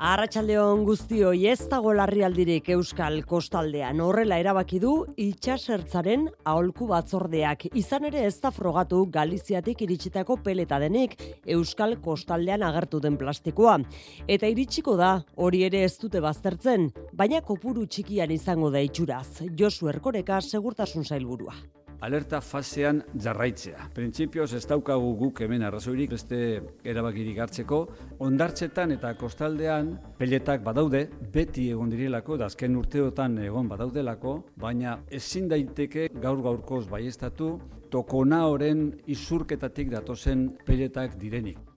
Arratxaldeon guztioi ez dago larrialdirik Euskal Kostaldean horrela erabaki du itxasertzaren aholku batzordeak. Izan ere ez da frogatu Galiziatik iritsitako peleta denik Euskal Kostaldean agertu den plastikoa. Eta iritsiko da, hori ere ez dute baztertzen, baina kopuru txikian izango da itxuraz. Josu Erkoreka segurtasun zailburua alerta fasean jarraitzea. Printzipioz ez daukagu guk hemen arrazoirik beste erabakirik hartzeko, ondartzetan eta kostaldean peletak badaude, beti egon direlako, da azken urteotan egon badaudelako, baina ezin daiteke gaur gaurkoz baiestatu tokona horren izurketatik datozen peletak direnik.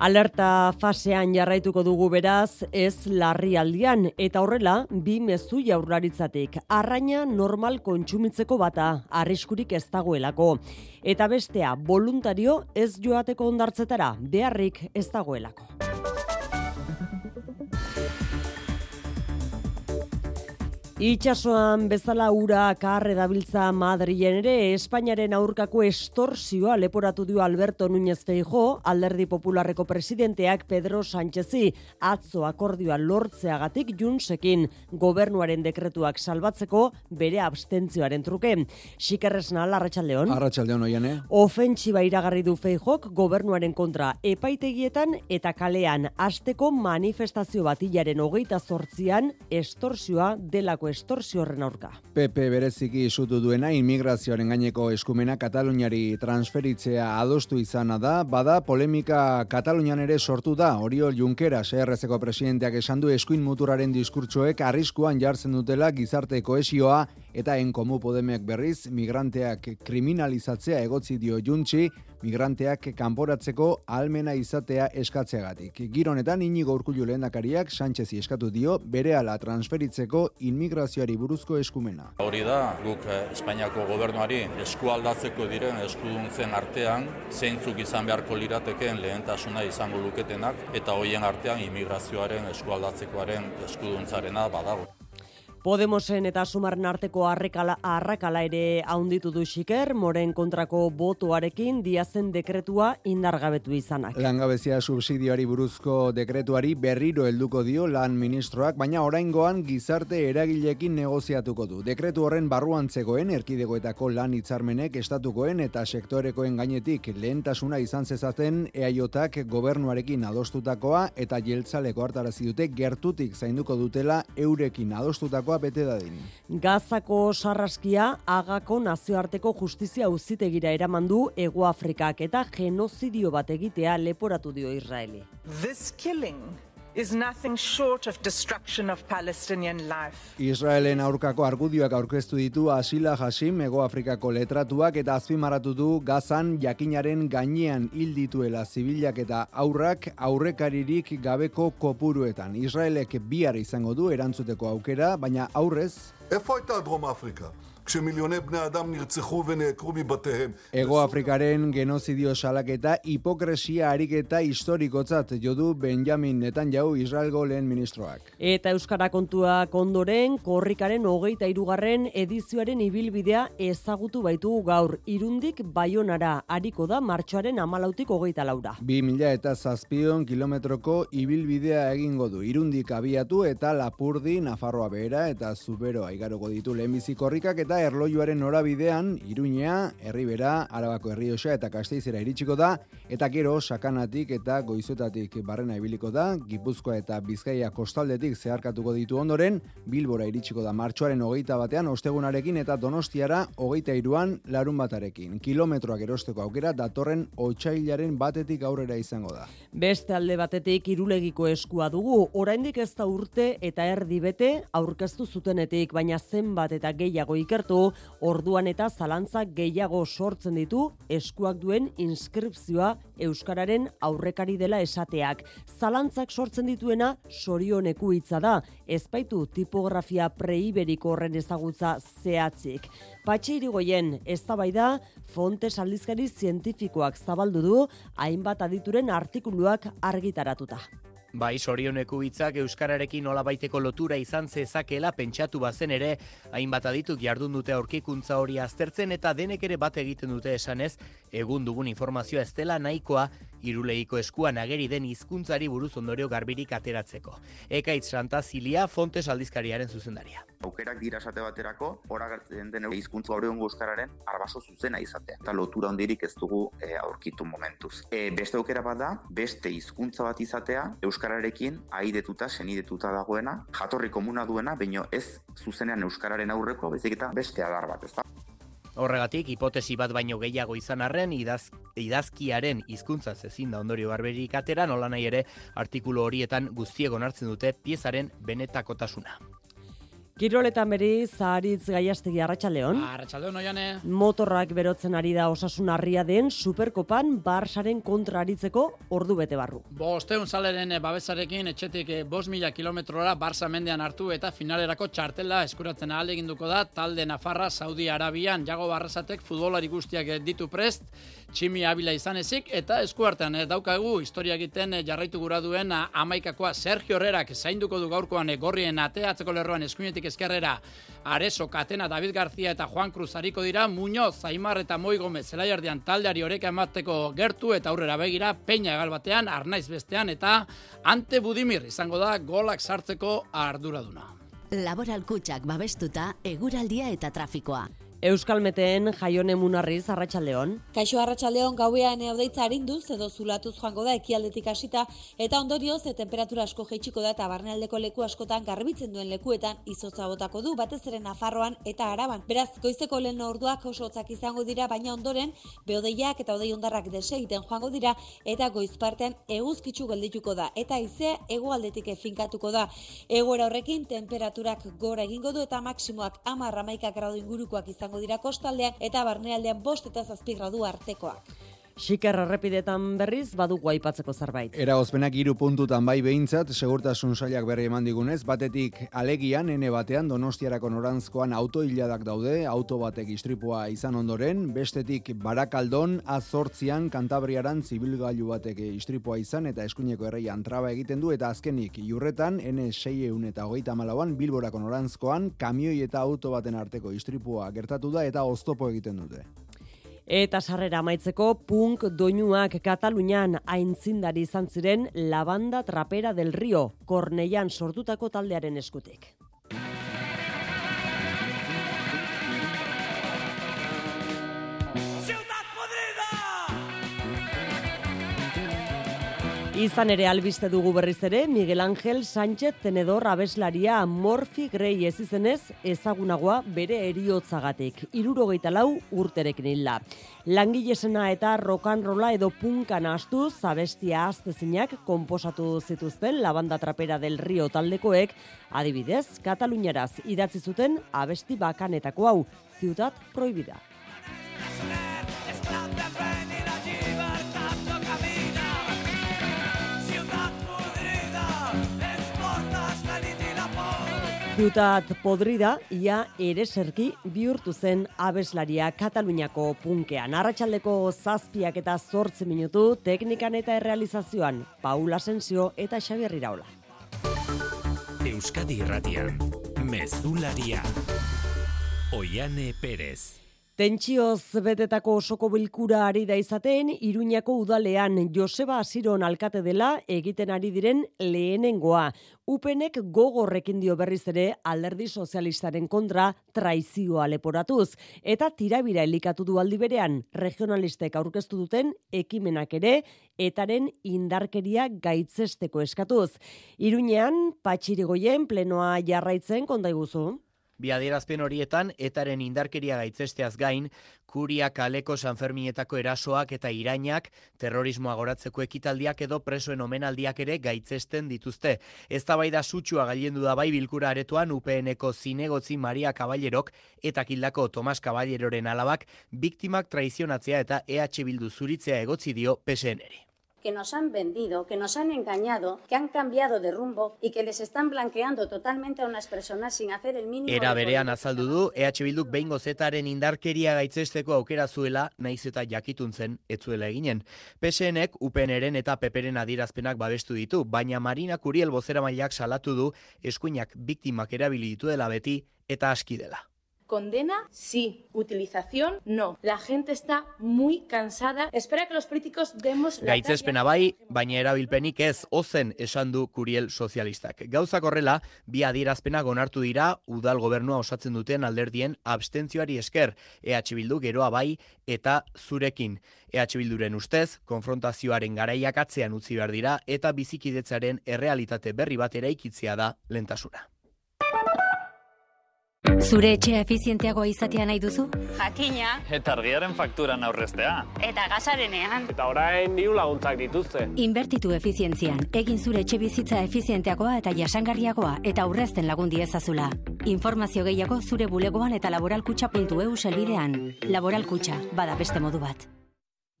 Alerta fasean jarraituko dugu beraz, ez larrialdian eta horrela bi mezu jaurlaritzatik. Arraina normal kontsumitzeko bata, arriskurik ez dagoelako. Eta bestea, voluntario ez joateko ondartzetara, beharrik ez dagoelako. Itxasoan bezala ura karre dabiltza Madrilen ere Espainiaren aurkako estorsioa leporatu dio Alberto Núñez Feijo, alderdi popularreko presidenteak Pedro Sánchezi atzo akordioa lortzeagatik junsekin gobernuaren dekretuak salbatzeko bere abstentzioaren truke. Xikerresna, Arratxaldeon. Arratxaldeon, oiane. Ofentsiba iragarri du Feijok gobernuaren kontra epaitegietan eta kalean asteko manifestazio batilaren hogeita zortzian estorsioa delako estorsi horren aurka. PP bereziki isutu duena inmigrazioaren gaineko eskumena Kataluniari transferitzea adostu izana da, bada polemika Katalunian ere sortu da, Oriol Junquera, CRZ-ko presidenteak esan du eskuin muturaren diskurtsoek arriskuan jartzen dutela gizarte koesioa eta enkomu podemek berriz migranteak kriminalizatzea egotzi dio juntxi, migranteak kanporatzeko almena izatea eskatzeagatik. Gironetan inigo urkullu lehendakariak Sánchezi eskatu dio berehala transferitzeko inmigrazioari buruzko eskumena. Hori da, guk eh, Espainiako gobernuari eskualdatzeko diren eskuduntzen artean zeintzuk izan beharko liratekeen lehentasuna izango luketenak eta hoien artean immigrazioaren eskualdatzekoaren eskuduntzarena badago. Podemosen eta sumaren arteko arrekala, arrakala ere haunditu du xiker, moren kontrako botoarekin diazen dekretua indargabetu izanak. Langabezia subsidioari buruzko dekretuari berriro helduko dio lan ministroak, baina oraingoan gizarte eragilekin negoziatuko du. Dekretu horren barruan zegoen erkidegoetako lan hitzarmenek estatukoen eta sektorekoen gainetik lehentasuna izan zezaten eaiotak gobernuarekin adostutakoa eta jeltzaleko hartarazi dute gertutik zainduko dutela eurekin adostutako Gazakoa bete dadin. Gazako sarraskia agako nazioarteko justizia uzitegira eraman du Ego Afrikak eta genozidio bat egitea leporatu dio Israeli. This killing is nothing short of destruction of Palestinian life. Israelen aurkako argudioak aurkeztu ditu Asila Hashim Ego Afrikako letratuak eta azpimarratu du Gazan jakinaren gainean hil dituela zibilak eta aurrak aurrekaririk gabeko kopuruetan. Israelek bihar izango du erantzuteko aukera, baina aurrez... Efo eta Drom Afrika? כשמיליוני בני אדם נרצחו ונעקרו מבתיהם. Ego Afrikaren genozidio salaketa hipokresia ariketa historikotzat jodu Benjamin Netanyahu Israelgo lehen ministroak. Eta Euskara kontua kondoren, korrikaren hogeita irugarren edizioaren ibilbidea ezagutu baitu gaur. Irundik baionara ariko da martxoaren amalautik hogeita laura. Bi mila eta zazpion kilometroko ibilbidea egingo du. Irundik abiatu eta Lapurdi, Nafarroa behera eta Zuberoa igaroko ditu lehenbizi korrikak eta erlojuaren norabidean, Iruñea, Herribera, Arabako Herrioxa eta Kasteizera iritsiko da, eta gero sakanatik eta goizotatik barrena ibiliko da, Gipuzkoa eta Bizkaia kostaldetik zeharkatuko ditu ondoren, Bilbora iritsiko da martxoaren hogeita batean, ostegunarekin eta donostiara hogeita iruan larun batarekin. Kilometroak erosteko aukera datorren otxailaren batetik aurrera izango da. Beste alde batetik irulegiko eskua dugu, oraindik ez da urte eta erdi bete aurkeztu zutenetik, baina zenbat eta gehiago ikertu orduan eta zalantza gehiago sortzen ditu eskuak duen inskripzioa euskararen aurrekari dela esateak. Zalantzak sortzen dituena sorioneku hitza da, ezpaitu tipografia preiberiko horren ezagutza zehatzik. Patxe irigoien, ez da fontes aldizkari zientifikoak zabaldu du, hainbat adituren artikuluak argitaratuta. Bai, sorioneko hitzak euskararekin baiteko lotura izan zezakela pentsatu bazen ere, hainbat adituk jardun dute aurkikuntza hori aztertzen eta denek ere bat egiten dute esanez, egun dugun informazioa ez dela nahikoa iruleiko eskuan ageri den hizkuntzari buruz ondorio garbirik ateratzeko. Ekaitz Santa Zilia Fontes aldizkariaren zuzendaria. Aukerak dira esate baterako, ora gertzen den hizkuntza hori euskararen arbaso zuzena izatea. Eta lotura hondirik ez dugu e, aurkitu momentuz. E, beste aukera bat da, beste hizkuntza bat izatea, euskararekin aidetuta, senidetuta dagoena, jatorri komuna duena, baino ez zuzenean euskararen aurreko, bezik eta beste adar bat, ez da? Horregatik, hipotesi bat baino gehiago izan arren, idaz, idazkiaren hizkuntza ezin da ondorio barberik atera, nola nahi ere artikulu horietan guztiegon hartzen dute piezaren benetakotasuna. Kiroletan beri, zaharitz gaiastegi arratxaldeon. Arratxaldeon, oiane. Motorrak berotzen ari da osasun harria den Superkopan Barsaren kontra aritzeko ordu bete barru. Bosteun saleren babesarekin etxetik eh, bos mila kilometrora Barsa mendean hartu eta finalerako txartela eskuratzen ahal eginduko da talde Nafarra Saudi Arabian. Jago Barrasatek futbolari guztiak ditu prest, tximi abila izan ezik eta eskuartean eh, daukagu historia egiten eh, jarraitu gura duen amaikakoa Sergio Herrerak zainduko du gaurkoan gorrien ateatzeko lerroan eskuinetik eskerrera Areso, Katena, David García eta Juan Cruz hariko dira, Muñoz, Zaimar eta Moi Gomez zelaiardian taldeari horeka emateko gertu eta aurrera begira, Peña egal batean, Arnaiz bestean eta Ante Budimir izango da golak sartzeko arduraduna. Laboral kutsak babestuta, eguraldia eta trafikoa. Euskalmeteen jaione munarriz arratsaldeon. Kaixo arratsaldeon gauean eodeitza arinduz edo zulatuz joango da ekialdetik hasita eta ondorioz e temperatura asko jaitsiko da eta barnealdeko leku askotan garbitzen duen lekuetan izotza botako du batez ere Nafarroan eta Araban. Beraz, goizeko lehen orduak oso hotzak izango dira baina ondoren beodeiak eta odei hondarrak desegiten joango dira eta goizpartean eguzkitzu geldituko da eta haizea hegoaldetik finkatuko da. Egoera horrekin temperaturak gora egingo du eta maksimoak 10 gradu ingurukoak izango izango dira kostaldean eta barnealdean bost eta zazpi gradu artekoak. Xiker errepidetan berriz badugu aipatzeko zerbait. Era ozpenak iru puntutan bai behintzat, segurtasun sailak berri eman digunez, batetik alegian, ene batean, donostiarako norantzkoan autoiladak daude, auto batek istripua izan ondoren, bestetik barakaldon, azortzian, kantabriaran, zibilgailu batek istripua izan, eta eskuineko erreian traba egiten du, eta azkenik, jurretan, ene seieun eta hogeita malauan, bilborako norantzkoan, kamioi eta auto baten arteko istripua gertatu da, eta oztopo egiten dute. Eta sarrera amaitzeko punk doinuak Katalunian aintzindari izan ziren Labanda Trapera del Rio, Korneian sortutako taldearen eskutik. Izan ere albiste dugu berriz ere, Miguel Ángel Sánchez tenedor abeslaria Morfi Grey ez izenez ezagunagoa bere eriotzagatik. Irurogeita lau urterekin hilla. Langilesena eta rokanrola edo punkan astu zabestia aztezinak komposatu zituzten labanda trapera del rio taldekoek, adibidez, Kataluniaraz idatzi zuten abesti bakanetako hau, ziutat proibida. Ciutat podrida, ia ere serki bihurtu zen abeslaria Kataluniako punkean. Arratxaldeko zazpiak eta zortzi minutu teknikan eta errealizazioan. Paula Sensio eta Xabier Iraola. Euskadi Irratian, Mezularia, Oiane Perez. Tentsioz betetako osoko bilkura ari da izaten, Iruñako udalean Joseba Asiron alkate dela egiten ari diren lehenengoa. Upenek gogorrekin dio berriz ere alderdi sozialistaren kontra traizioa leporatuz. Eta tirabira elikatu du aldi berean, regionalistek aurkeztu duten ekimenak ere, etaren indarkeria gaitzesteko eskatuz. Iruñean, patxirigoien plenoa jarraitzen kondaiguzu. Bi adierazpen horietan, etaren indarkeria gaitzesteaz gain, kuria kaleko sanfermietako erasoak eta irainak, terrorismoa goratzeko ekitaldiak edo presoen omenaldiak ere gaitzesten dituzte. Ez da bai da da bai bilkura aretoan UPNeko zinegotzi Maria Kaballerok eta kildako Tomas Kaballeroren alabak biktimak traizionatzea eta EH Bildu zuritzea egotzi dio PSN-eri. Que nos han vendido, que nos han engañado, que han cambiado de rumbo y que les están blanqueando totalmente a unas personas sin hacer el mínimo Era berean azaldu du EH Bilduk behin gozetaren indarkeria gaitzesteko aukera zuela, naiz eta jakitun zen ez zuela eginen. PSNek UPNren eta PPren adierazpenak babestu ditu, baina Marina Kuriel bozeramaileak salatu du eskuinak biktimak erabili ditu dela beti eta aski dela. Condena, sí. Utilización, no. La gente está muy cansada. Espera que los políticos demos Gaitzespena bai, baina erabilpenik ez ozen esan du Kuriel sozialistak. Gauzak horrela, bi adierazpenak onartu dira udal gobernua osatzen duten alderdien abstentzioari esker, EH Bildu geroa bai eta zurekin. EH Bilduren ustez, konfrontazioaren garaiak atzean utzi behar dira eta bizikidetzaren errealitate berri bat eraikitzea da lentasuna. Zure etxea efizienteagoa izatea nahi duzu? Jakina, Eta argiaren fakturan aurreztea. eta gasarenean. Eta orain diru laguntzak dituzte. Inbertitu efizientzian, egin zure etxe bizitza efizienteagoa eta jasangarriagoa eta aurrezten lagundi ezazula. Informazio gehiago zure bulegoan eta laboralkutxa.eu selbidean. Laboralkutxa, bada beste modu bat.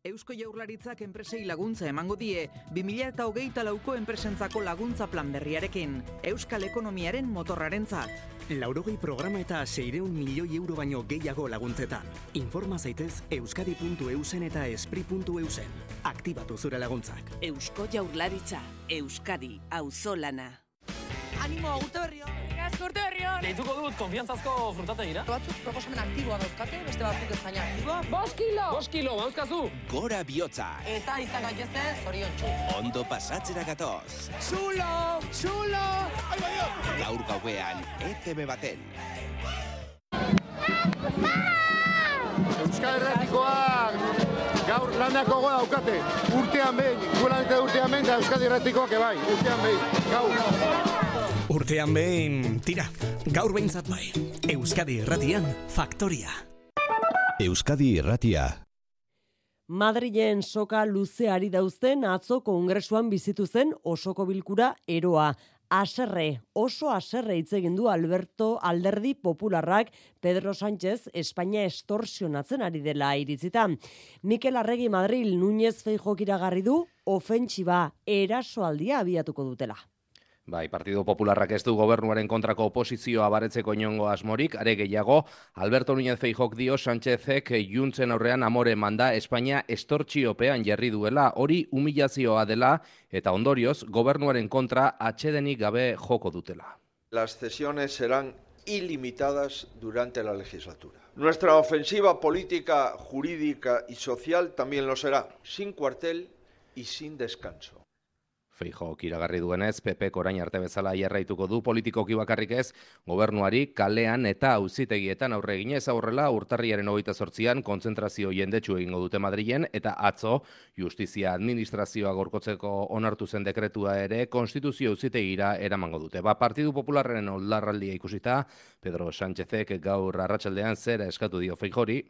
Eusko Jaurlaritzak enpresei laguntza emango die 2000 eta hogeita lauko enpresentzako laguntza plan berriarekin. Euskal ekonomiaren motorrarentzat. Laurogei programa eta seireun milioi euro baino gehiago laguntzetan. Informa zaitez euskadi.eusen eta espri.eusen. Aktibatu zure laguntzak. Eusko Jaurlaritza, Euskadi, auzolana. Animo, urte berri hon! Urte berri hon! Deituko dut konfiantzazko frutategira. Batzuk proposamen aktiboa dauzkate, beste batzuk ez baina aktiboa. Bost kilo! Bost kilo, bauzkazu! Gora bihotza. Eta izan gaitezte, zorion txu. Ondo pasatzera gatoz. Zulo! Zulo! Gaur gauean, ETV baten. Euskal Herratikoak gaur lanako goa daukate. Urtean behin, gulan eta urtean behin, eta Euskal Herratikoak ebai, urtean behin, gaur. Urtean behin, tira, gaur behintzat bai. Euskadi Erratian, Faktoria. Euskadi Irratia. Madrilen soka luzeari dauzten atzo kongresuan bizitu zen osoko bilkura eroa. Aserre, oso aserre hitz egin du Alberto Alderdi Popularrak Pedro Sánchez Espainia estorsionatzen ari dela iritzita. Mikel Arregi Madril Núñez Feijok iragarri du ofentsiba erasoaldia abiatuko dutela. Bai, Partido Popularrak ez du gobernuaren kontrako oposizioa baretzeko inongo asmorik, are gehiago, Alberto Núñez Feijok dio Sánchezek juntzen aurrean amore manda Espainia estortxiopean jarri duela, hori humilazioa dela, eta ondorioz, gobernuaren kontra atxedenik gabe joko dutela. Las cesiones serán ilimitadas durante la legislatura. Nuestra ofensiva política, jurídica y social también lo será, sin cuartel y sin descanso. Feijok iragarri duenez, PP orain arte bezala jarraituko du politikoki bakarrik ez, gobernuari kalean eta auzitegietan aurre eginez aurrela urtarriaren hogeita sortzian kontzentrazio jendetsu egingo dute Madrilen eta atzo justizia administrazioa gorkotzeko onartu zen dekretua ere konstituzio auzitegira eramango dute. Ba, Partidu Popularren oldarraldia ikusita, Pedro Sánchezek gaur arratsaldean zera eskatu dio Feijori,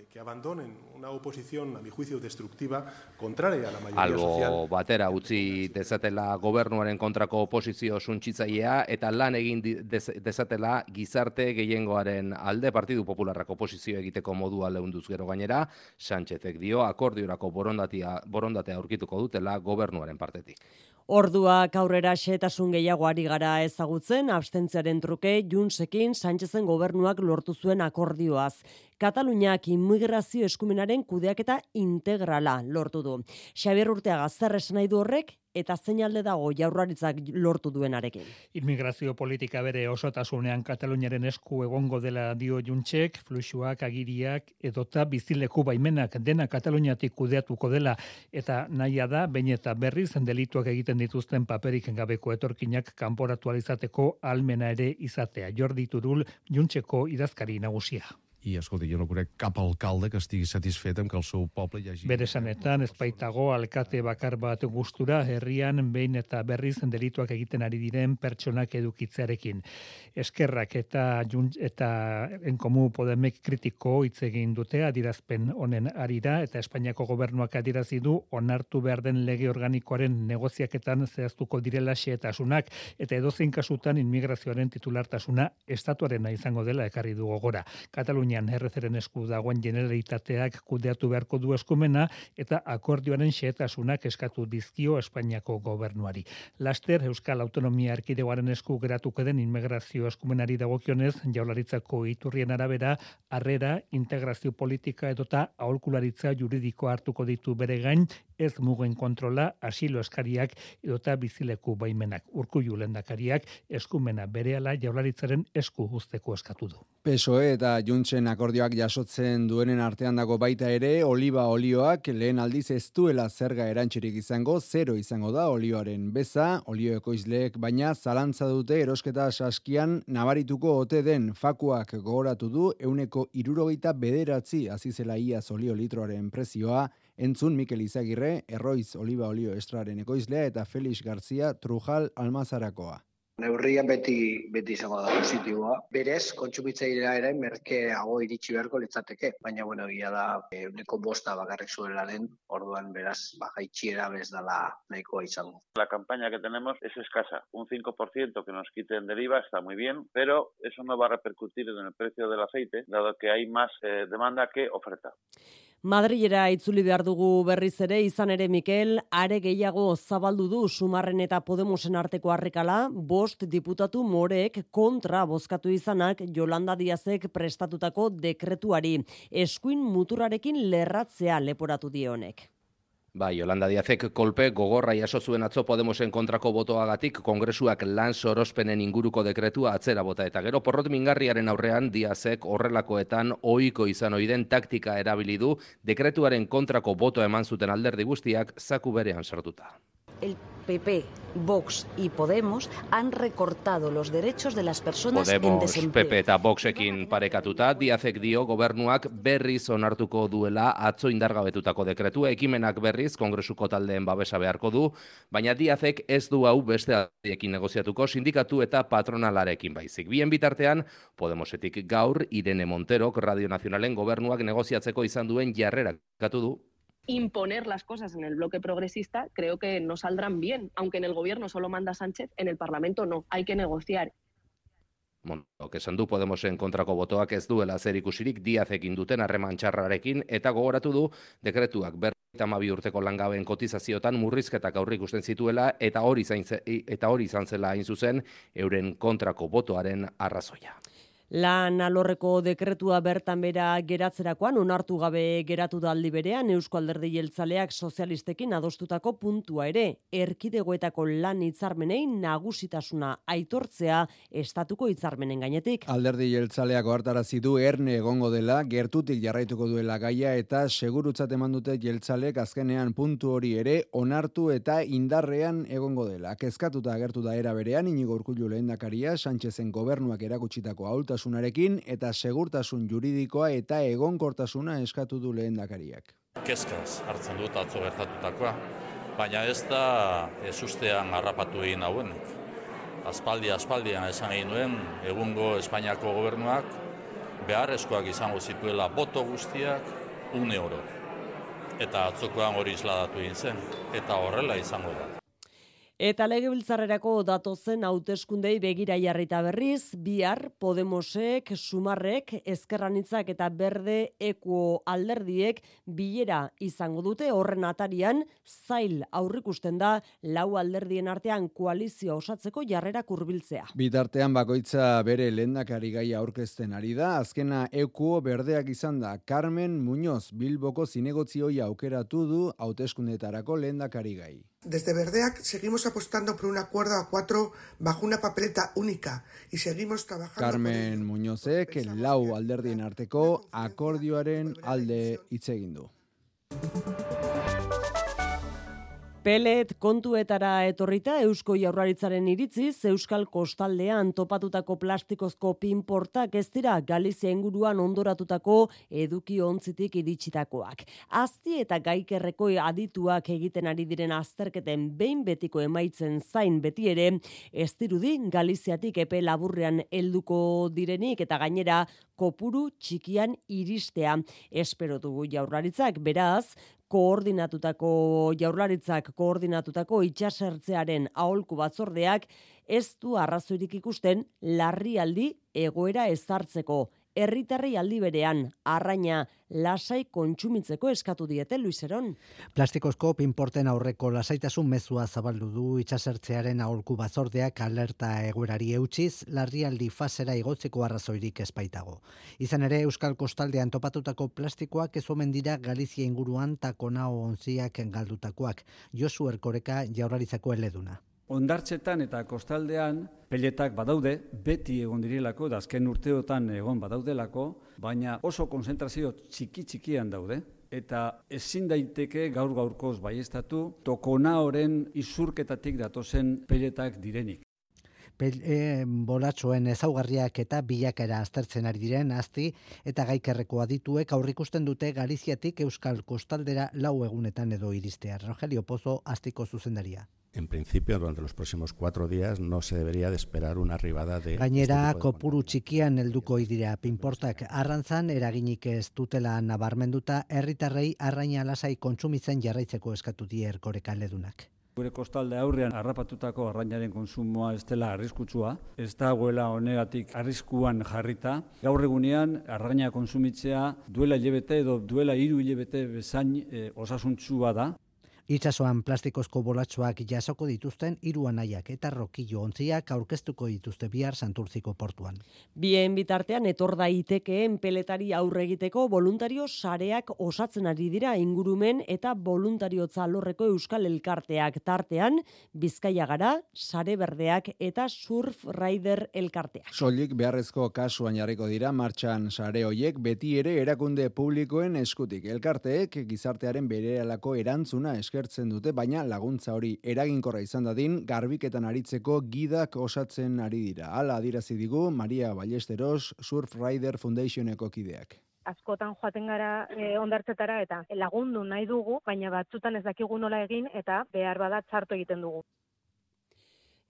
que, que abandonen una oposición, a mi juicio, destructiva, contraria a la mayoría social. Albo batera utzi dezatela gobernuaren kontrako oposizio suntsitzailea eta lan egin dez- dezatela gizarte gehiengoaren alde Partidu Popularrak oposizio egiteko modua leunduz gero gainera, Sánchezek dio akordiorako borondatia, borondatea aurkituko dutela gobernuaren partetik. Orduak aurrera xetasun gehiago ari gara ezagutzen, abstentziaren truke Junsekin Sánchezen gobernuak lortu zuen akordioaz. Kataluniak immigrazio eskumenaren kudeaketa integrala lortu du. Xabier Urteaga zer esan nahi du horrek eta zein alde dago jaurlaritzak lortu duenarekin. Immigrazio politika bere osotasunean Kataluniaren esku egongo dela dio Juntsek, fluxuak, agiriak edota bizileku baimenak dena Kataluniatik kudeatuko dela eta nahia da behin eta berriz delituak egiten dituzten paperik gabeko etorkinak kanporatu ahal izateko almena ere izatea. Jordi Turul Juntseko idazkari nagusia. I escolti, jo no conec cap alcalde que estigui satisfet amb que el seu poble hi hagi... Bere esanetan, ez baitago alkate bakar bat gustura herrian behin eta berriz delituak egiten ari diren pertsonak edukitzearekin. Eskerrak eta jun, eta enkomu podemek kritiko hitz egin dute adirazpen honen arira eta Espainiako gobernuak adirazi du onartu behar den lege organikoaren negoziaketan zehaztuko direla xehetasunak eta edozein kasutan inmigrazioaren titulartasuna estatuarena izango dela ekarri du gogora. Katalunia Espainian errezeren esku dagoen generalitateak kudeatu beharko du eskumena eta akordioaren xehetasunak eskatu dizkio Espainiako gobernuari. Laster Euskal Autonomia Erkidegoaren esku geratuko den inmigrazio eskumenari dagokionez, jaularitzako iturrien arabera, harrera, integrazio politika edota aholkularitza juridiko hartuko ditu bere gain, ez mugen kontrola, asilo eskariak edota bizileku baimenak. Urkullu lendakariak eskumena berehala jaularitzaren esku guzteko eskatu du. PSOE eta Juntzen akordioak jasotzen duenen artean dago baita ere, oliba olioak lehen aldiz ez duela zerga erantxirik izango, zero izango da olioaren beza, olio ekoizleek, baina zalantza dute erosketa saskian nabarituko ote den fakuak gogoratu du euneko irurogeita bederatzi azizela iaz olio litroaren prezioa, entzun Mikel Izagirre, Erroiz Oliba Olio Estraren ekoizlea eta Felix Garzia Trujal Almazarakoa. Neurria beti beti izango da positiboa. Berez, kontsumitzailea ere merkeago iritsi beharko litzateke, baina bueno, egia da uneko bosta bakarrik zuela den, orduan beraz, ba jaitxiera bez dala nahikoa izango. La campaña que tenemos es escasa, un 5% que nos quiten del IVA está muy bien, pero eso no va a repercutir en el precio del aceite, dado que hay más eh, demanda que oferta. Madrilera itzuli behar dugu berriz ere, izan ere Mikel, are gehiago zabaldu du Sumarren eta Podemosen arteko harrikala, bost diputatu moreek kontra bozkatu izanak Jolanda Diazek prestatutako dekretuari. Eskuin muturarekin lerratzea leporatu dionek. Bai, Yolanda Diazek kolpe gogorra jaso zuen atzo Podemosen kontrako botoagatik kongresuak lan sorospenen inguruko dekretua atzera bota eta gero porrot mingarriaren aurrean Diazek horrelakoetan ohiko izan oiden taktika erabili du dekretuaren kontrako boto eman zuten alderdi guztiak zaku berean sartuta. El PP, Vox y Podemos han recortado los derechos de las personas en Podemos, desempleo. PP eta Voxekin parekatuta, Diazek dio gobernuak berriz onartuko duela atzo indargabetutako dekretua, ekimenak berriz kongresuko taldeen babesa beharko du, baina Diazek ez du hau beste aldiekin negoziatuko sindikatu eta patronalarekin baizik. Bien bitartean, Podemosetik gaur, Irene Monterok Radio Nazionalen gobernuak negoziatzeko izan duen jarrera katu du, imponer las cosas en el bloque progresista, creo que no saldrán bien. Aunque en el gobierno solo manda Sánchez, en el Parlamento no. Hay que negociar. Montok esan du Podemosen kontrako botoak ez duela zer ikusirik Diazekin duten harreman txarrarekin eta gogoratu du dekretuak berrita mabi urteko langabeen kotizaziotan murrizketak aurri ikusten zituela eta hori, zain, eta hori izan zela hain zuzen euren kontrako botoaren arrazoia. Lan alorreko dekretua bertan bera geratzerakoan onartu gabe geratu da aldi berean Eusko Alderdi Jeltzaleak sozialistekin adostutako puntua ere erkidegoetako lan hitzarmenei nagusitasuna aitortzea estatuko hitzarmenen gainetik. Alderdi Jeltzaleak ohartarazi du erne egongo dela, gertutik jarraituko duela gaia eta segurutzat eman dute Jeltzalek azkenean puntu hori ere onartu eta indarrean egongo dela. Kezkatuta agertu da era berean Inigo Urkullu lehendakaria Sánchezen gobernuak erakutsitako aulta segurtasunarekin eta segurtasun juridikoa eta egonkortasuna eskatu du lehendakariak. Kezkaz hartzen dut atzo gertatutakoa, baina ez da ez ustean harrapatu egin hauenik. Aspaldi, aspaldian esan egin nuen, egungo Espainiako gobernuak beharrezkoak izango zituela boto guztiak une oro. Eta atzokoan hori isladatu egin zen, eta horrela izango da. Eta legebiltzarrerako datozen hauteskundei begira jarrita berriz, bihar Podemosek, Sumarrek, Ezkerranitzak eta Berde Eko alderdiek bilera izango dute horren atarian zail aurrikusten da lau alderdien artean koalizio osatzeko jarrerak hurbiltzea. Bitartean bakoitza bere lehendakari gaia aurkezten ari da, azkena Eko Berdeak izan da Carmen Muñoz Bilboko zinegotzioi aukeratu du hauteskundetarako lehendakari gai. Desde Verdeac seguimos apostando por un acuerdo a cuatro bajo una papeleta única y seguimos trabajando. Carmen Muñozek lau alderdien arteko akordioaren alde hitz egin du. Pelet kontuetara etorrita Eusko Jaurlaritzaren iritziz Euskal Kostaldean topatutako plastikozko pinportak ez dira Galizia inguruan ondoratutako eduki ontzitik iritsitakoak. Azti eta gaikerreko adituak egiten ari diren azterketen behin betiko emaitzen zain beti ere, ez dirudi Galiziatik epe laburrean helduko direnik eta gainera kopuru txikian iristea. Espero dugu Jaurlaritzak beraz, koordinatutako jaurlaritzak koordinatutako itxasertzearen aholku batzordeak ez du arrazoirik ikusten larrialdi egoera ezartzeko herritarrei aldi berean arraina lasai kontsumitzeko eskatu diete Luiseron. Plastikozko pinporten aurreko lasaitasun mezua zabaldu du itsasertzearen aholku bazordeak alerta egoerari eutxiz larrialdi fasera igotzeko arrazoirik espaitago. Izan ere Euskal Kostaldean topatutako plastikoak ez omen dira Galizia inguruan takonao onziak galdutakoak. Josu Erkoreka jaurlaritzako eleduna. Ondartzetan eta kostaldean peletak badaude, beti egon direlako, da azken urteotan egon badaudelako, baina oso konzentrazio txiki txikian daude, eta ezin daiteke gaur gaurkoz baiestatu tokonaoren izurketatik datozen peletak direnik. E, bolatxoen ezaugarriak eta bilakera aztertzen ari diren azti eta gaikerreko adituek aurrikusten dute Galiziatik Euskal Kostaldera lau egunetan edo iristea. Rogelio Pozo astiko zuzendaria. En principio, durante los próximos cuatro días no se debería de esperar una arribada de... Gainera, este kopuru txikian helduko idira pinportak arrantzan eraginik ez dutela nabarmenduta herritarrei arraina lasai kontsumitzen jarraitzeko eskatu die erkoreka ledunak. Gure kostalde aurrean harrapatutako arrainaren konsumoa ez dela arriskutsua, ez dagoela honegatik arriskuan jarrita. Gaur egunean arraina konsumitzea duela hilebete edo duela hiru hilebete bezain e, osasuntsua da. Itxasoan plastikozko bolatxoak jasoko dituzten hiru anaiak eta rokillo ontziak aurkeztuko dituzte bihar santurtziko portuan. Bien bitartean etor daitekeen peletari aurre egiteko voluntario sareak osatzen ari dira ingurumen eta voluntario lorreko euskal elkarteak tartean Bizkaia gara, sare berdeak eta surf rider elkarteak. Soilik beharrezko kasuan jarriko dira martxan sare hoiek beti ere erakunde publikoen eskutik elkarteek gizartearen berehalako erantzuna esker eskertzen dute, baina laguntza hori eraginkorra izan dadin, garbiketan aritzeko gidak osatzen ari dira. Hala adirazi digu Maria Ballesteros Surf Rider Foundationeko kideak askotan joaten gara e, ondartzetara eta lagundu nahi dugu, baina batzutan ez dakigu nola egin eta behar bada txarto egiten dugu.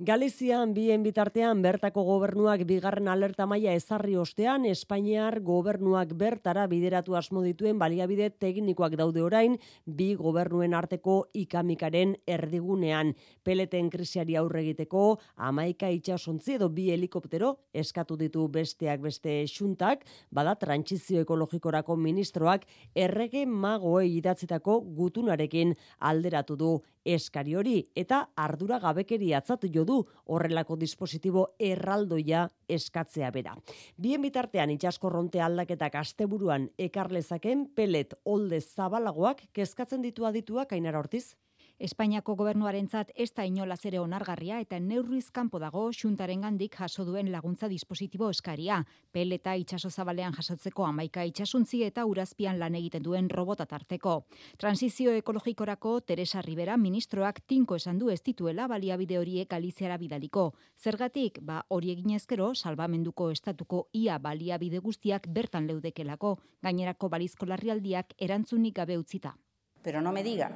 Galizian bien bitartean bertako gobernuak bigarren alerta maila ezarri ostean Espainiar gobernuak bertara bideratu asmo dituen baliabide teknikoak daude orain bi gobernuen arteko ikamikaren erdigunean. Peleten krisiari aurre egiteko amaika itxasontzi edo bi helikoptero eskatu ditu besteak beste xuntak bada trantsizio ekologikorako ministroak errege magoei idatzitako gutunarekin alderatu du eskari hori eta ardura gabekeri atzatu jo du horrelako dispositibo erraldoia eskatzea bera. Bien bitartean itxaskorronte aldaketak asteburuan ekarlezaken pelet olde zabalagoak kezkatzen ditu adituak ainara hortiz. Espainiako gobernuarentzat ez da inolaz ere onargarria eta neurriz kanpo dago xuntaren gandik jaso duen laguntza dispositibo eskaria. Pel eta itxaso zabalean jasotzeko amaika itxasuntzi eta urazpian lan egiten duen robota tarteko. Transizio ekologikorako Teresa Rivera ministroak tinko esan du ez dituela baliabide horiek Galiziara bidaliko. Zergatik, ba hori egin ezkero, salbamenduko estatuko ia baliabide guztiak bertan leudekelako, gainerako balizko larrialdiak erantzunik gabe utzita. Pero no me diga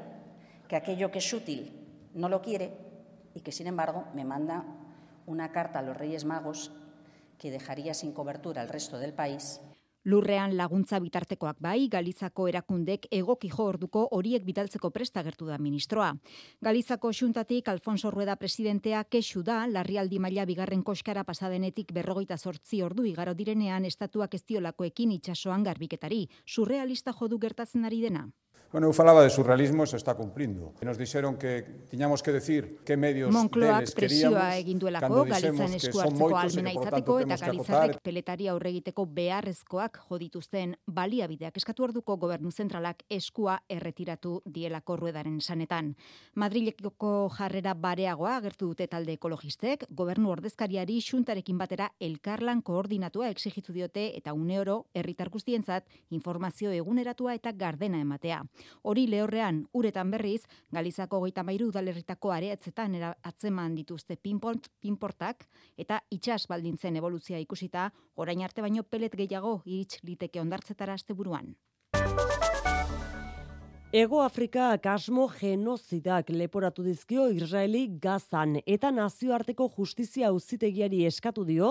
que aquello que es útil no lo quiere y que sin embargo me manda una carta a los Reyes Magos que dejaría sin cobertura al resto del país. Lurrean laguntza bitartekoak bai, Galizako erakundek egoki jo orduko horiek bidaltzeko presta gertu da ministroa. Galizako xuntatik Alfonso Rueda presidentea kexu da, larrialdi maila bigarren koskara pasadenetik berrogeita sortzi ordu igaro direnean estatuak ez diolakoekin itxasoan garbiketari. Surrealista jodu gertatzen ari dena. Bueno, eu falaba de surrealismo se está cumplindo. Nos dixeron que tiñamos que decir que medios Moncloak deles queríamos egin duelako Galizan eskuartzeko almena izateko eta Galizarrek peletari aurre egiteko beharrezkoak jodituzten baliabideak eskatu orduko gobernu zentralak eskua erretiratu dielako ruedaren sanetan. Madrileko jarrera bareagoa agertu dute talde ekologistek, gobernu ordezkariari xuntarekin batera elkarlan koordinatua exigitu diote eta une oro herritar guztientzat informazio eguneratua eta gardena ematea. Hori lehorrean, uretan berriz, Galizako goita mairu udalerritako areatzetan atzeman dituzte pinpont, pinportak, eta itxas baldintzen evoluzia ikusita, orain arte baino pelet gehiago irits liteke ondartzetara asteburuan. Ego Afrika kasmo genozidak leporatu dizkio Israeli gazan eta nazioarteko justizia auzitegiari eskatu dio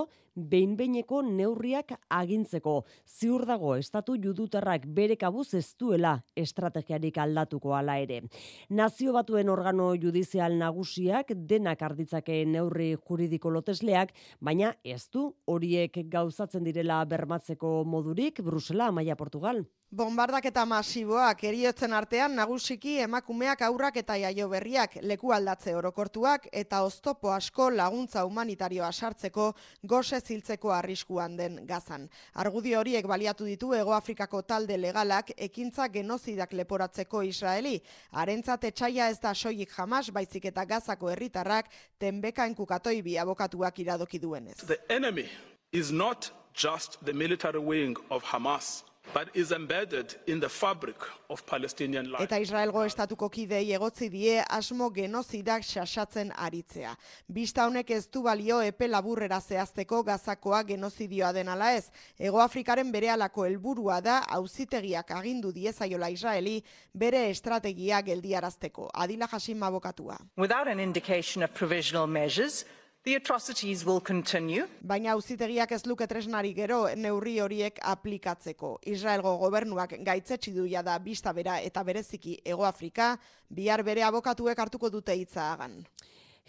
behinbeineko neurriak agintzeko. Ziur dago, estatu judutarrak bere kabuz ez duela estrategiarik aldatuko ala ere. Nazio batuen organo judizial nagusiak denak arditzake neurri juridiko lotesleak, baina ez du horiek gauzatzen direla bermatzeko modurik Brusela, Maia Portugal. Bombardak eta masiboak eriotzen artean nagusiki emakumeak aurrak eta jaio berriak leku aldatze orokortuak eta oztopo asko laguntza humanitarioa sartzeko gose ziltzeko arriskuan den gazan. Argudio horiek baliatu ditu Ego Afrikako talde legalak ekintza genozidak leporatzeko Israeli. Arentzat etxaia ez da soilik jamas baizik eta gazako herritarrak tenbeka enkukatoibi abokatuak iradoki duenez. The enemy is not just the military wing of Hamas but is embedded in the fabric of Palestinian life. Eta Israelgo estatuko kidei egotzi die asmo genozidak xaxatzen aritzea. Bista honek ez du balio epe laburrera zehazteko gazakoa genozidioa den ala ez. Ego Afrikaren bere alako helburua da auzitegiak agindu diezaiola Israeli bere estrategia geldiarazteko. Adila Hasim abokatua. Without an indication of provisional measures, The atrocities will continue. Baina auzitegiak ez luke tresnari gero neurri horiek aplikatzeko. Israelgo gobernuak gaitzetsi du da bista bera eta bereziki Ego Afrika, bihar bere abokatuek hartuko dute hitza hagan.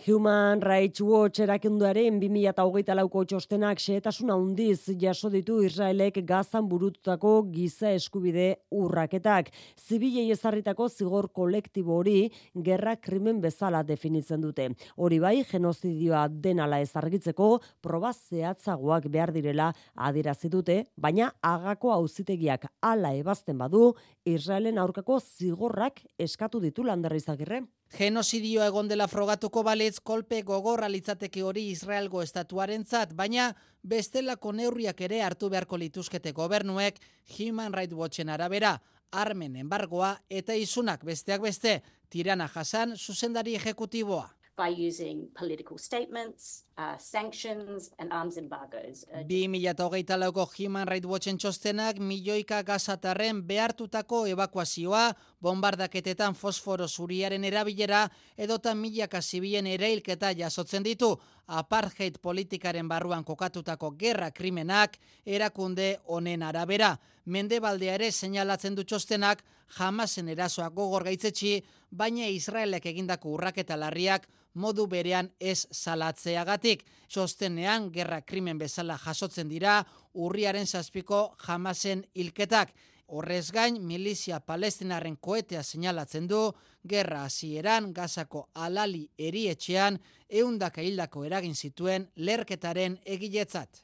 Human Rights Watch erakenduaren 2008 lauko txostenak xeetasuna handiz jaso ditu Israelek gazan burututako giza eskubide urraketak. Zibilei ezarritako zigor kolektibo hori gerra krimen bezala definitzen dute. Hori bai, genozidioa denala ezargitzeko proba zehatzagoak behar direla adierazi dute, baina agako auzitegiak hala ebazten badu, Israelen aurkako zigorrak eskatu ditu landerrizagirre. Genozidio egon dela frogatuko balitz kolpe gogorra litzateke hori Israelgo estatuarentzat, baina bestelako neurriak ere hartu beharko lituzkete gobernuek Human Rights Watchen arabera, armen embargoa eta izunak besteak beste, tirana jasan zuzendari ejekutiboa by using political statements, uh, sanctions and arms embargoes. Uh, Bi mila hogeita lauko Human Rights Watchen txostenak milioika gazatarren behartutako evakuazioa, bombardaketetan fosforo zuriaren erabilera edota milaka zibien erailketa jasotzen ditu, apartheid politikaren barruan kokatutako gerra krimenak erakunde honen arabera. Mendebaldea ere seinalatzen du txostenak jamasen erasoak gogor gaitzetsi, baina Israelek egindako urraketa larriak modu berean ez salatzeagatik. Txostenean gerra krimen bezala jasotzen dira urriaren zazpiko jamasen hilketak. Horrez gain, milizia palestinaren koetea seinalatzen du, gerra hasieran gazako alali erietxean, eundaka hildako eragin zituen lerketaren egiletzat.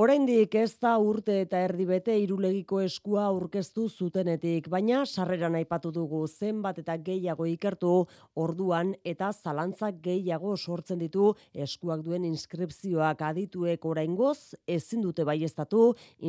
Oraindik ez da urte eta erdibete irulegiko eskua aurkeztu zutenetik, baina sarreran aipatu dugu zenbat eta gehiago ikertu orduan eta zalantzak gehiago sortzen ditu eskuak duen inskripzioak adituek oraingoz ezin dute baiestatu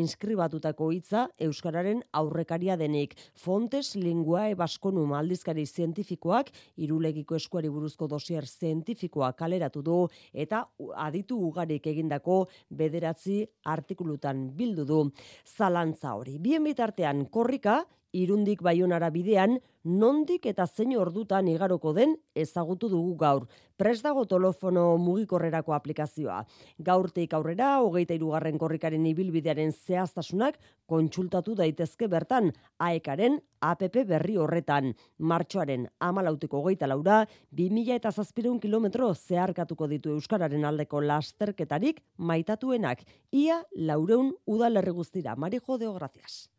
inskribatutako hitza euskararen aurrekaria denik. Fontes Linguae Baskonu aldizkari zientifikoak irulegiko eskuari buruzko dosier zientifikoa kaleratu du eta aditu ugarik egindako bederatzi artikulutan bildu du zalantza hori. Bien bitartean korrika, irundik baionara bidean, nondik eta zein ordutan igaroko den ezagutu dugu gaur. Pres dago telefono mugikorrerako aplikazioa. Gaurtik aurrera, hogeita irugarren korrikaren ibilbidearen zehaztasunak kontsultatu daitezke bertan, aekaren APP berri horretan. Martxoaren amalautiko hogeita laura, 2000 eta zazpireun kilometro zeharkatuko ditu Euskararen aldeko lasterketarik maitatuenak. Ia laureun udalerri guztira. Marijo deo, gracias.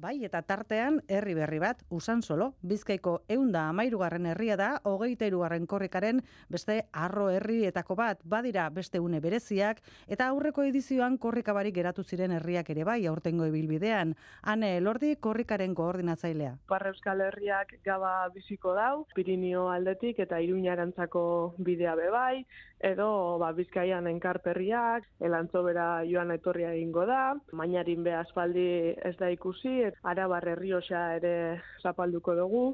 Bai, eta tartean herri berri bat, usan solo, bizkaiko eunda amairugarren herria da, hogeita irugarren korrikaren beste arro herrietako bat, badira beste une bereziak, eta aurreko edizioan korrikabarik geratu ziren herriak ere bai, aurtengo ibilbidean. Hane, elordi korrikaren koordinatzailea. Parra Euskal Herriak gaba biziko dau, Pirinio aldetik eta Iruñarantzako bidea bebai, edo ba, bizkaian enkarperriak, elantzobera joan etorria egingo da, mainarin be asfaldi ez da ikusi, arabar herriosa ere zapalduko dugu.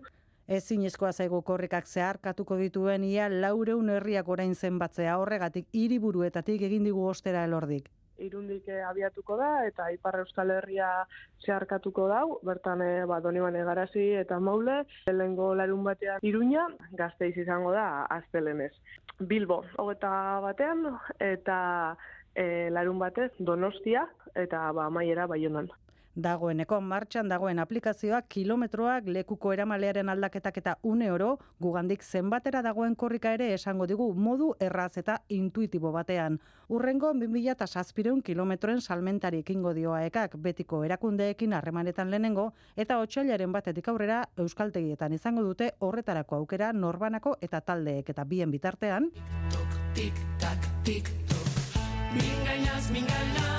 Ezin eskoa zaigu korrikak zeharkatuko dituen ia laureun herriak orain zenbatzea horregatik hiriburuetatik egin digu ostera elordik. Irundik eh, abiatuko da eta Ipar Euskal Herria zeharkatuko dau, bertan e, ba, Donibane Garazi eta Maule, helengo larun batean Iruña, gazteiz izango da, aztelenez. Bilbo, hogeta batean, eta e, larun batez Donostia eta ba amaiera Baionan dagoeneko martxan dagoen aplikazioak kilometroak lekuko eramalearen aldaketak eta une oro gugandik zenbatera dagoen korrika ere esango digu modu erraz eta intuitibo batean. Urrengo 2000 eta saspireun kilometroen salmentari ekingo dioaekak betiko erakundeekin harremanetan lehenengo eta otxailaren batetik aurrera euskaltegietan izango dute horretarako aukera norbanako eta taldeek eta bien bitartean. Tik, tak, tik, Mingainaz, mingaina,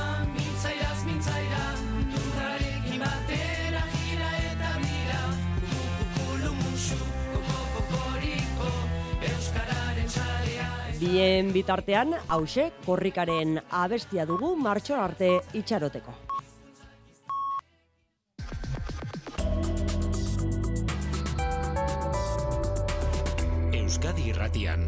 Bien bitartean, hause, korrikaren abestia dugu martxor arte itxaroteko. Euskadi irratian,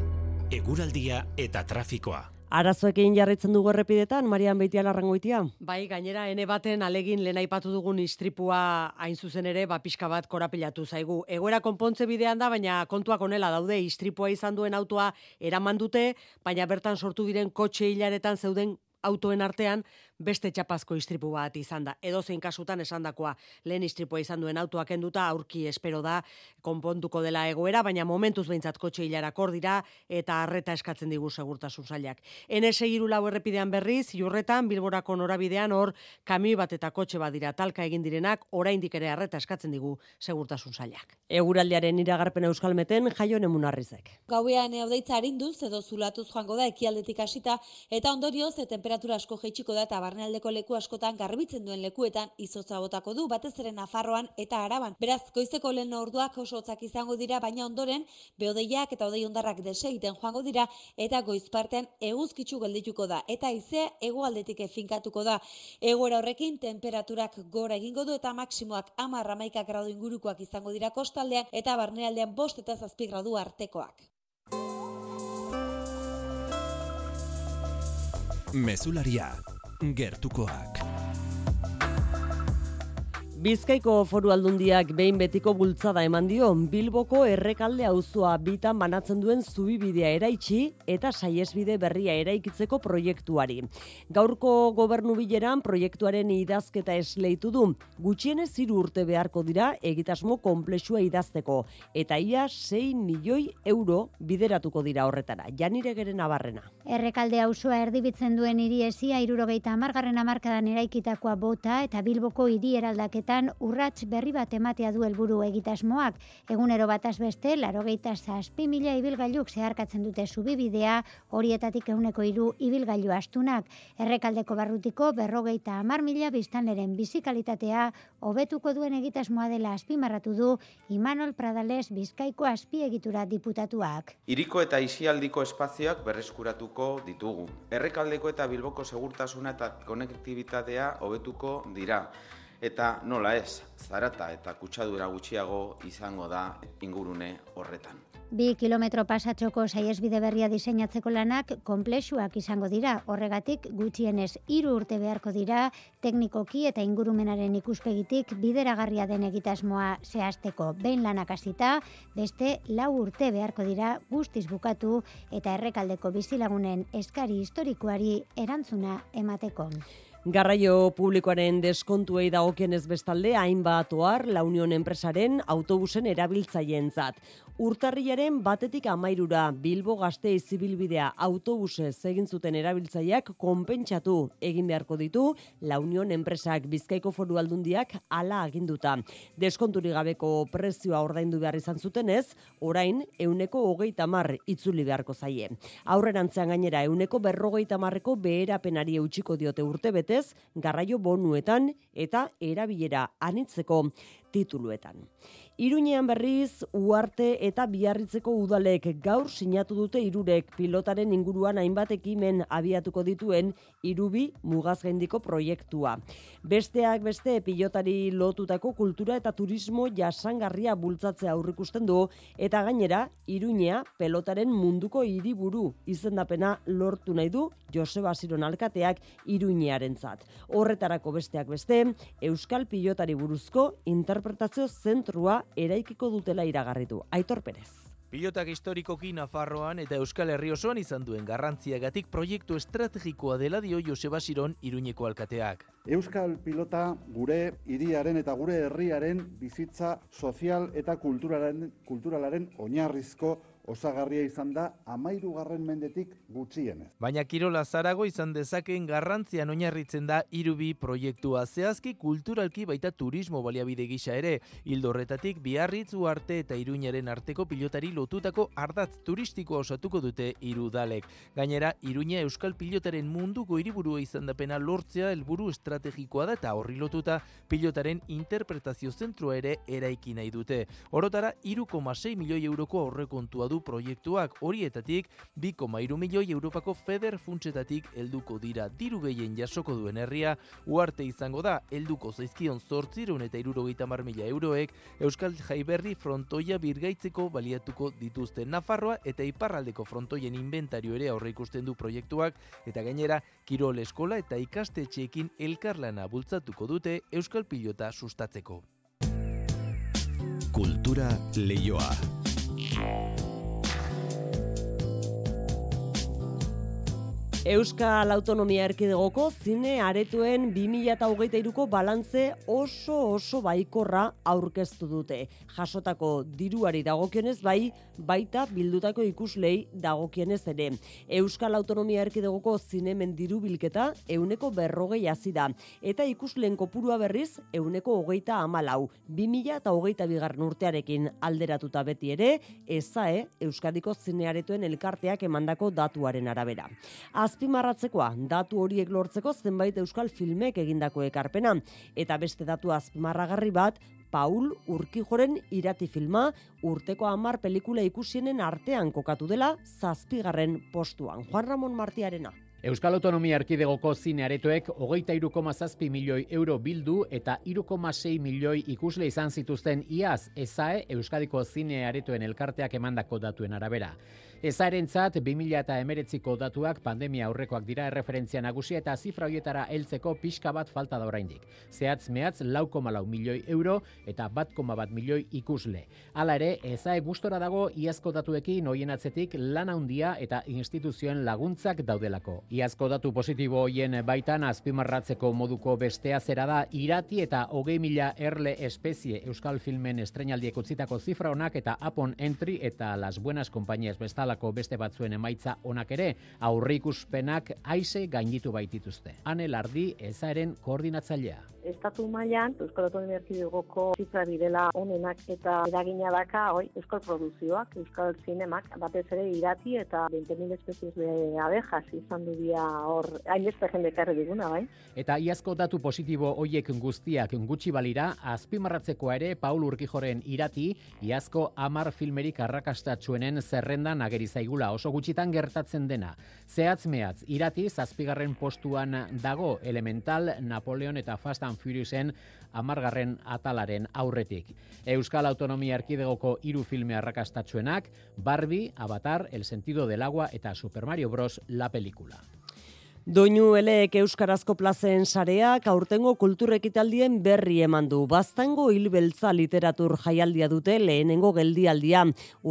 eguraldia eta trafikoa. Arazoekin jarritzen dugu errepidetan, Marian Beitia larrangoitia? Bai, gainera, ene baten alegin lehen aipatu dugun istripua hain zuzen ere, ba, pixka bat korapilatu zaigu. Egoera konpontze bidean da, baina kontuak onela daude, istripua izan duen autoa eraman dute, baina bertan sortu diren kotxe hilaretan zeuden autoen artean, beste txapazko istripu bat izan da. Edo zein kasutan esandakoa lehen istripua izan duen autoak enduta, aurki espero da konpontuko dela egoera, baina momentuz behintzat kotxe hilara dira eta arreta eskatzen digu segurtasun zailak. NS lau errepidean berriz, jurretan, bilborako norabidean hor, kami bat eta kotxe bat dira talka egin direnak, oraindik ere arreta eskatzen digu segurtasun zailak. Eguraldiaren iragarpen euskalmeten, jaio nemunarrizek. Gauean eodeitza harinduz edo zulatuz joango da ekialdetik hasita eta ondorioz e temperatura asko jeitsiko da eta barnealdeko leku askotan garbitzen duen lekuetan izotza botako du batez ere Nafarroan eta Araban. Beraz, goizeko lehen orduak oso hotzak izango dira, baina ondoren beodeiak eta odei ondarrak desegiten joango dira eta goizpartean eguzkitzu geldituko da eta izea hegoaldetik efinkatuko da. Egoera horrekin temperaturak gora egingo du eta maksimoak 10 gradu ingurukoak izango dira kostaldean eta barnealdean 5 eta 7 gradu artekoak. Mesularia gertukoak. Bizkaiko foru aldundiak behin betiko bultzada eman dio, Bilboko errekalde auzoa bitan banatzen duen zubibidea eraitsi eta saiesbide berria eraikitzeko proiektuari. Gaurko gobernu bileran proiektuaren idazketa esleitu du, gutxienez hiru urte beharko dira egitasmo konplexua idazteko, eta ia 6 milioi euro bideratuko dira horretara. Janire geren abarrena. Errekalde auzoa erdibitzen duen hiriesia irurogeita amargarren amarkadan eraikitakoa bota eta Bilboko hiri eraldaketa urteetan urrats berri bat ematea du helburu egitasmoak. Egunero bataz beste, larogeita zazpi mila ibilgailuk zeharkatzen dute zubibidea, horietatik euneko hiru ibilgailu astunak. Errekaldeko barrutiko berrogeita amar mila biztanleren bizikalitatea hobetuko duen egitasmoa dela azpimarratu du Imanol Pradales Bizkaiko azpiegitura diputatuak. Iriko eta isialdiko espazioak berreskuratuko ditugu. Errekaldeko eta bilboko segurtasuna eta konektibitatea hobetuko dira eta nola ez, zarata eta kutsadura gutxiago izango da ingurune horretan. Bi kilometro pasatxoko saiesbide berria diseinatzeko lanak konplexuak izango dira. Horregatik gutxienez hiru urte beharko dira teknikoki eta ingurumenaren ikuspegitik bideragarria den egitasmoa zehazteko behin lanak hasita, beste lau urte beharko dira guztiz bukatu eta errekaldeko bizilagunen eskari historikoari erantzuna emateko. Garraio publikoaren deskontuei dagokienez bestalde hainbat ohar La Unión enpresaren autobusen erabiltzaileentzat. Urtarrilaren batetik amairura Bilbo gazte izibilbidea autobuse egin zuten erabiltzaileak konpentsatu egin beharko ditu La Unión enpresak Bizkaiko Foru Aldundiak hala aginduta. Deskonturi gabeko prezioa ordaindu behar izan zutenez, orain euneko hogeita mar itzuli beharko zaie. Aurrerantzean gainera euneko berrogeita marreko beherapenari eutxiko diote urte betez, garraio bonuetan eta erabilera anitzeko tituluetan. Iruñean berriz, uarte eta biarritzeko udalek gaur sinatu dute irurek pilotaren inguruan hainbat ekimen abiatuko dituen irubi mugazgendiko proiektua. Besteak beste pilotari lotutako kultura eta turismo jasangarria bultzatzea aurrikusten du eta gainera Iruñea pelotaren munduko hiriburu izendapena lortu nahi du Joseba Siron alkateak Iruñearentzat. Horretarako besteak beste, Euskal pilotari buruzko interpretazio zentrua eraikiko dutela iragarritu. Aitor Perez. Pilotak historikoki Nafarroan eta Euskal Herri osoan izan duen garrantziagatik proiektu estrategikoa dela dio Joseba Siron Iruñeko alkateak. Euskal pilota gure hiriaren eta gure herriaren bizitza sozial eta kulturalaren, kulturalaren oinarrizko osagarria izan da amairu garren mendetik gutxienez. Baina Kirola Zarago izan dezakeen garrantzian oinarritzen da irubi proiektua zehazki kulturalki baita turismo baliabide gisa ere. Hildo horretatik biarritzu arte eta iruñaren arteko pilotari lotutako ardatz turistikoa osatuko dute irudalek. Gainera, iruña euskal pilotaren munduko hiriburua izan da pena lortzea helburu estrategikoa da eta horri lotuta pilotaren interpretazio zentrua ere eraiki nahi dute. Orotara, iruko masei milioi euroko aurrekontua du proiektuak horietatik 2,3 milioi Europako feder funtsetatik helduko dira diru gehien jasoko duen herria uarte izango da helduko zaizkion 800 eta 70 mila euroek Euskal Jaiberri frontoia birgaitzeko baliatuko dituzte Nafarroa eta iparraldeko frontoien inventario ere aurre ikusten du proiektuak eta gainera Kirol Eskola eta ikastetxeekin elkarlana bultzatuko dute Euskal Pilota sustatzeko. Kultura leioa. Euskal Autonomia Erkidegoko zine aretuen 2008ko balantze oso oso baikorra aurkeztu dute. Jasotako diruari dagokionez bai, baita bildutako ikuslei dagokionez ere. Euskal Autonomia Erkidegoko zinemen diru bilketa euneko berrogei azida. Eta ikusleen kopurua berriz euneko hogeita amalau. 2000 eta hogeita bigarren urtearekin alderatuta beti ere, ezae Euskadiko zinearetuen elkarteak emandako datuaren arabera azpimarratzekoa datu horiek lortzeko zenbait euskal filmek egindako ekarpena eta beste datu azpimarragarri bat Paul Urkijoren irati filma urteko hamar pelikula ikusienen artean kokatu dela zazpigarren postuan. Juan Ramon Martiarena. Euskal Autonomia Erkidegoko zine aretoek hogeita iruko zazpi milioi euro bildu eta iruko milioi ikusle izan zituzten iaz ezae Euskadiko zine aretoen elkarteak emandako datuen arabera. Ezarentzat 2000 eta emeretziko datuak pandemia aurrekoak dira erreferentzia nagusia eta zifra hoietara heltzeko pixka bat falta da oraindik. Zehatz mehatz lauko malau milioi euro eta bat koma bat milioi ikusle. Hala ere, ezae gustora dago iazko datuekin hoien atzetik lana handia eta instituzioen laguntzak daudelako. Iazko datu positibo hoien baitan azpimarratzeko moduko bestea zera da irati eta hogei mila erle espezie Euskal Filmen estrenaldiek utzitako zifra honak eta Apon Entry eta Las Buenas Compañías bestal bezalako beste batzuen emaitza onak ere, aurrikuspenak aize gainditu baitituzte. Ane Lardi ezaren koordinatzailea. Estatu mailan Euskal Autonomia Erkidegoko zifra direla onenak eta eragina daka hoi euskal produzioak, euskal zinemak, batez ere irati eta 20.000 espezies de abejas izan du dia hor, hainbeste jende karri diguna, bai? Eta iazko datu positibo hoiek guztiak gutxi balira, azpimarratzeko ere Paul Urkijoren irati, iazko amar filmerik arrakastatxuenen zerrendan ageri zaigula oso gutxitan gertatzen dena. Zehatz mehatz, irati zazpigarren postuan dago elemental Napoleon eta Fast and Furiousen amargarren atalaren aurretik. Euskal Autonomia Erkidegoko hiru filme arrakastatxuenak, Barbie, Avatar, El sentido del agua eta Super Mario Bros. la película. Doinu eleek Euskarazko plazen sareak aurtengo kulturekitaldien berri eman du. Baztango hilbeltza literatur jaialdia dute lehenengo geldialdia.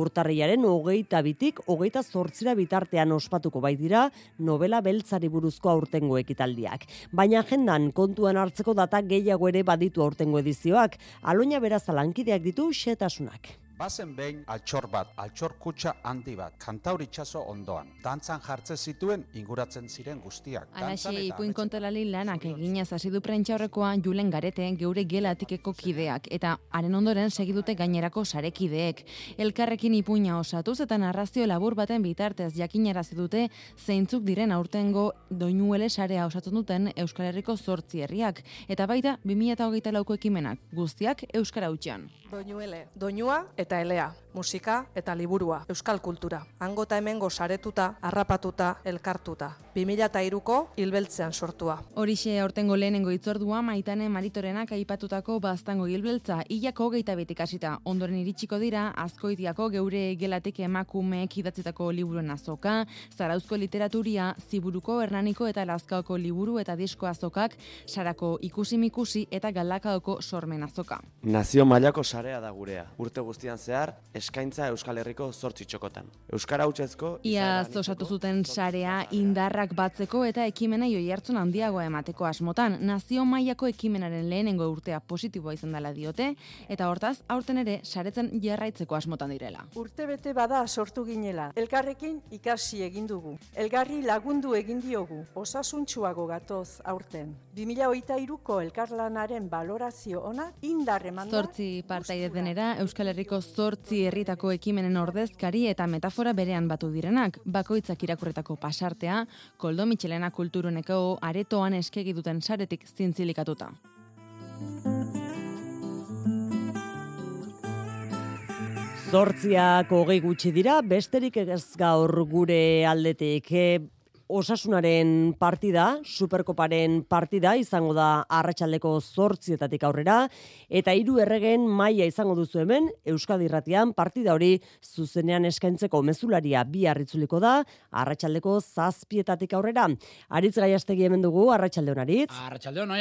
Urtarriaren hogeita bitik, hogeita zortzira bitartean ospatuko bai dira novela beltzari buruzko aurtengo ekitaldiak. Baina agendan kontuan hartzeko data gehiago ere baditu aurtengo edizioak. Aloina beraz alankideak ditu xetasunak. Bazen behin altxor bat, altxor kutsa handi bat, kantaur itxaso ondoan. Dantzan jartze zituen inguratzen ziren guztiak. Alaxe, ipuin kontalali lanak eginez hasi du prentxaurrekoa julen garete geure gelatikeko kideak, eta haren ondoren segidute gainerako sarekideek. Elkarrekin ipuina osatuz eta narrazio labur baten bitartez jakinarazi dute zeintzuk diren aurtengo doinuele sarea osatzen duten Euskal Herriko zortzi herriak, eta baita 2008 lauko ekimenak, guztiak Euskara utxan. Doinuele, doinua eta 呆了呀 musika eta liburua, euskal kultura. Hango eta hemen gozaretuta, harrapatuta, elkartuta. 2002ko hilbeltzean sortua. Horixe aurtengo lehenengo itzordua maitane maritorenak aipatutako baztango hilbeltza, hilako geita betik asita. Ondoren iritsiko dira, azkoitiako geure gelatik emakumeek idatzitako liburuen azoka, zarauzko literaturia, ziburuko hernaniko eta lazkaoko liburu eta disko azokak, sarako ikusi mikusi eta galakaoko sormen azoka. Nazio mailako sarea da gurea. Urte guztian zehar, eskaintza Euskal Herriko zortzi txokotan. Euskara hutsezko... Ia osatu zuten sarea indarrak batzeko eta ekimena joi hartzun handiagoa emateko asmotan. Nazio mailako ekimenaren lehenengo urtea positiboa izan dela diote, eta hortaz, aurten ere, saretzen jarraitzeko asmotan direla. Urte bete bada sortu ginela. Elkarrekin ikasi egin dugu. Elgarri lagundu egin diogu. Osasuntxuago gatoz aurten. 2008ko elkarlanaren balorazio ona indarreman da. Zortzi partaide denera, Euskal Herriko zortzi herritako ekimenen ordezkari eta metafora berean batu direnak. Bakoitzak irakurretako pasartea, koldo mitxelena kulturuneko aretoan eskegi duten saretik zintzilikatuta. Zortziak hogei gutxi dira, besterik ez gaur gure aldetik. Osasunaren partida, superkoparen partida, izango da arratsaldeko zortzietatik aurrera, eta hiru erregen maila izango duzu hemen, Euskadi Irratian partida hori zuzenean eskaintzeko mezularia bi harritzuliko da, arratsaldeko zazpietatik aurrera. Aritz gaiastegi hemen dugu, arratsalde honaritz. Arratsalde hon,